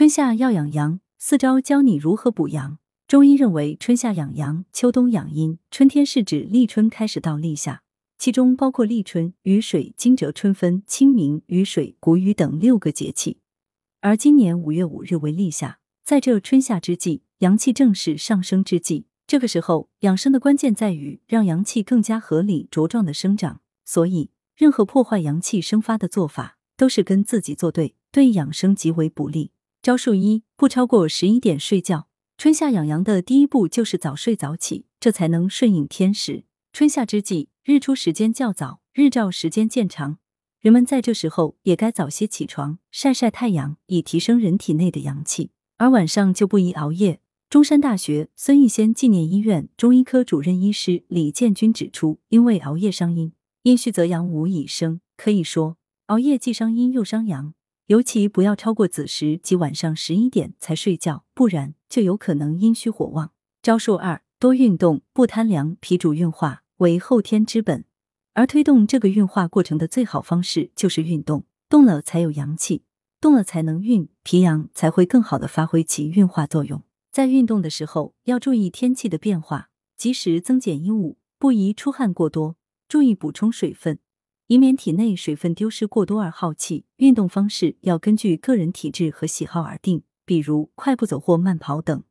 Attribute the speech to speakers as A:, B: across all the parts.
A: 春夏要养阳，四招教你如何补阳。中医认为，春夏养阳，秋冬养阴。春天是指立春开始到立夏，其中包括立春、雨水、惊蛰、春分、清明、雨水、谷雨等六个节气。而今年五月五日为立夏，在这春夏之际，阳气正是上升之际。这个时候，养生的关键在于让阳气更加合理茁壮的生长。所以，任何破坏阳气生发的做法，都是跟自己作对，对养生极为不利。招数一：不超过十一点睡觉。春夏养阳的第一步就是早睡早起，这才能顺应天时。春夏之际，日出时间较早，日照时间渐长，人们在这时候也该早些起床，晒晒太阳，以提升人体内的阳气。而晚上就不宜熬夜。中山大学孙逸仙纪念医院中医科主任医师李建军指出，因为熬夜伤阴，阴虚则阳无以生，可以说熬夜既伤阴又伤阳。尤其不要超过子时及晚上十一点才睡觉，不然就有可能阴虚火旺。招数二：多运动，不贪凉。脾主运化，为后天之本，而推动这个运化过程的最好方式就是运动。动了才有阳气，动了才能运，脾阳才会更好的发挥其运化作用。在运动的时候要注意天气的变化，及时增减衣物，不宜出汗过多，注意补充水分。以免体内水分丢失过多而耗气，运动方式要根据个人体质和喜好而定，比如快步走或慢跑等，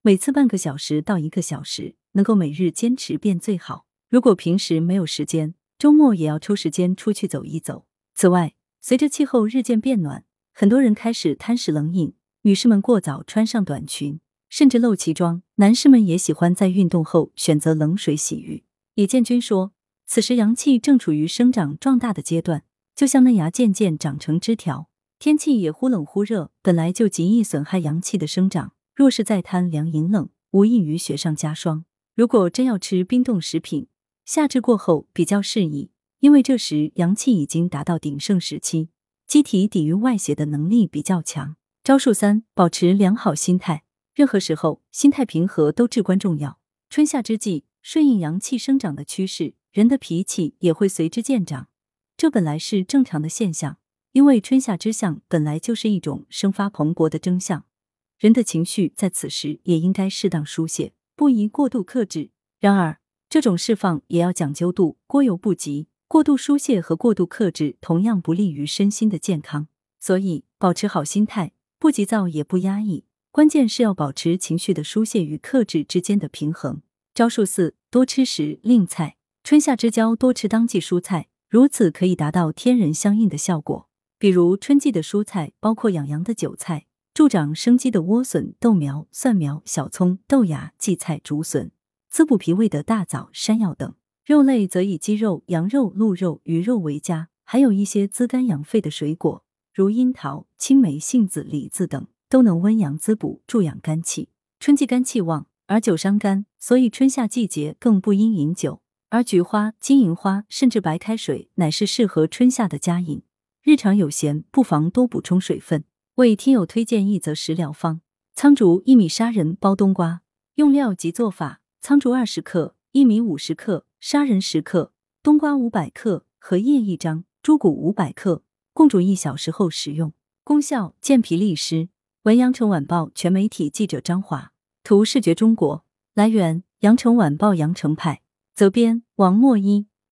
A: 每次半个小时到一个小时，能够每日坚持便最好。如果平时没有时间，周末也要抽时间出去走一走。此外，随着气候日渐变暖，很多人开始贪食冷饮，女士们过早穿上短裙，甚至露脐装；男士们也喜欢在运动后选择冷水洗浴。李建军说。此时阳气正处于生长壮大的阶段，就像嫩芽渐渐长成枝条。天气也忽冷忽热，本来就极易损害阳气的生长。若是再贪凉饮冷，无异于雪上加霜。如果真要吃冰冻食品，夏至过后比较适宜，因为这时阳气已经达到鼎盛时期，机体抵御外邪的能力比较强。招数三：保持良好心态。任何时候，心态平和都至关重要。春夏之际，顺应阳气生长的趋势。人的脾气也会随之渐长，这本来是正常的现象，因为春夏之象本来就是一种生发蓬勃的征象，人的情绪在此时也应该适当疏泄，不宜过度克制。然而，这种释放也要讲究度，过犹不及。过度疏泄和过度克制同样不利于身心的健康，所以保持好心态，不急躁也不压抑，关键是要保持情绪的疏泄与克制之间的平衡。招数四：多吃时令菜。春夏之交，多吃当季蔬菜，如此可以达到天人相应的效果。比如春季的蔬菜包括养阳的韭菜、助长生机的莴笋、豆苗、蒜苗、小葱、豆芽、荠菜、竹笋，滋补脾胃的大枣、山药等。肉类则以鸡肉、羊肉、鹿肉、鱼肉为佳，还有一些滋肝养肺的水果，如樱桃、青梅、杏子、李子等，都能温阳滋补、助养肝气。春季肝气旺，而酒伤肝，所以春夏季节更不应饮酒。而菊花、金银花甚至白开水乃是适合春夏的佳饮。日常有闲，不妨多补充水分。为听友推荐一则食疗方：苍竹薏米砂仁煲冬瓜。用料及做法：苍竹二十克，薏米五十克，砂仁十克，冬瓜五百克，荷叶一张，猪骨五百克，共煮一小时后食用。功效：健脾利湿。文阳城晚报全媒体记者张华，图视觉中国。来源：阳城晚报阳城派。责编：王墨一。